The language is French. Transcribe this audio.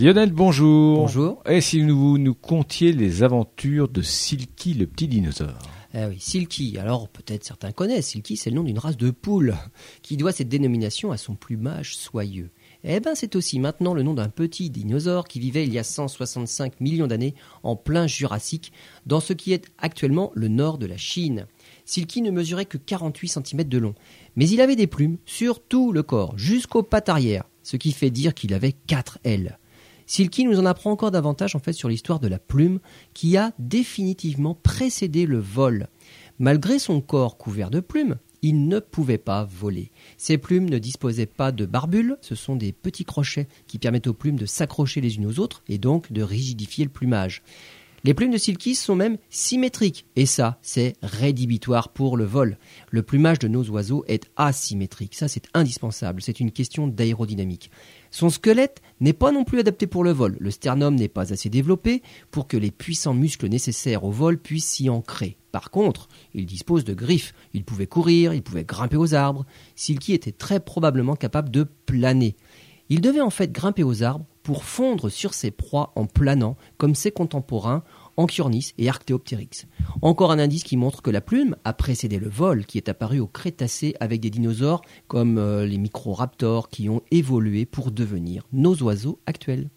Lionel, bonjour. Bonjour. Et si vous nous contiez les aventures de Silky, le petit dinosaure? Ah oui, Silky. Alors peut-être certains connaissent. Silky, c'est le nom d'une race de poule qui doit cette dénomination à son plumage soyeux. Eh ben, c'est aussi maintenant le nom d'un petit dinosaure qui vivait il y a 165 millions d'années en plein Jurassique, dans ce qui est actuellement le nord de la Chine. Silky ne mesurait que 48 cm de long, mais il avait des plumes sur tout le corps, jusqu'aux pattes arrière, ce qui fait dire qu'il avait quatre ailes. Silky nous en apprend encore davantage en fait sur l'histoire de la plume qui a définitivement précédé le vol. Malgré son corps couvert de plumes, il ne pouvait pas voler. Ses plumes ne disposaient pas de barbules, ce sont des petits crochets qui permettent aux plumes de s'accrocher les unes aux autres et donc de rigidifier le plumage. Les plumes de Silky sont même symétriques, et ça, c'est rédhibitoire pour le vol. Le plumage de nos oiseaux est asymétrique, ça c'est indispensable, c'est une question d'aérodynamique. Son squelette n'est pas non plus adapté pour le vol, le sternum n'est pas assez développé pour que les puissants muscles nécessaires au vol puissent s'y ancrer. Par contre, il dispose de griffes, il pouvait courir, il pouvait grimper aux arbres, Silky était très probablement capable de planer. Il devait en fait grimper aux arbres pour fondre sur ses proies en planant, comme ses contemporains Anchiornis et Arctéoptérix. Encore un indice qui montre que la plume a précédé le vol, qui est apparu au Crétacé avec des dinosaures comme euh, les microraptors qui ont évolué pour devenir nos oiseaux actuels.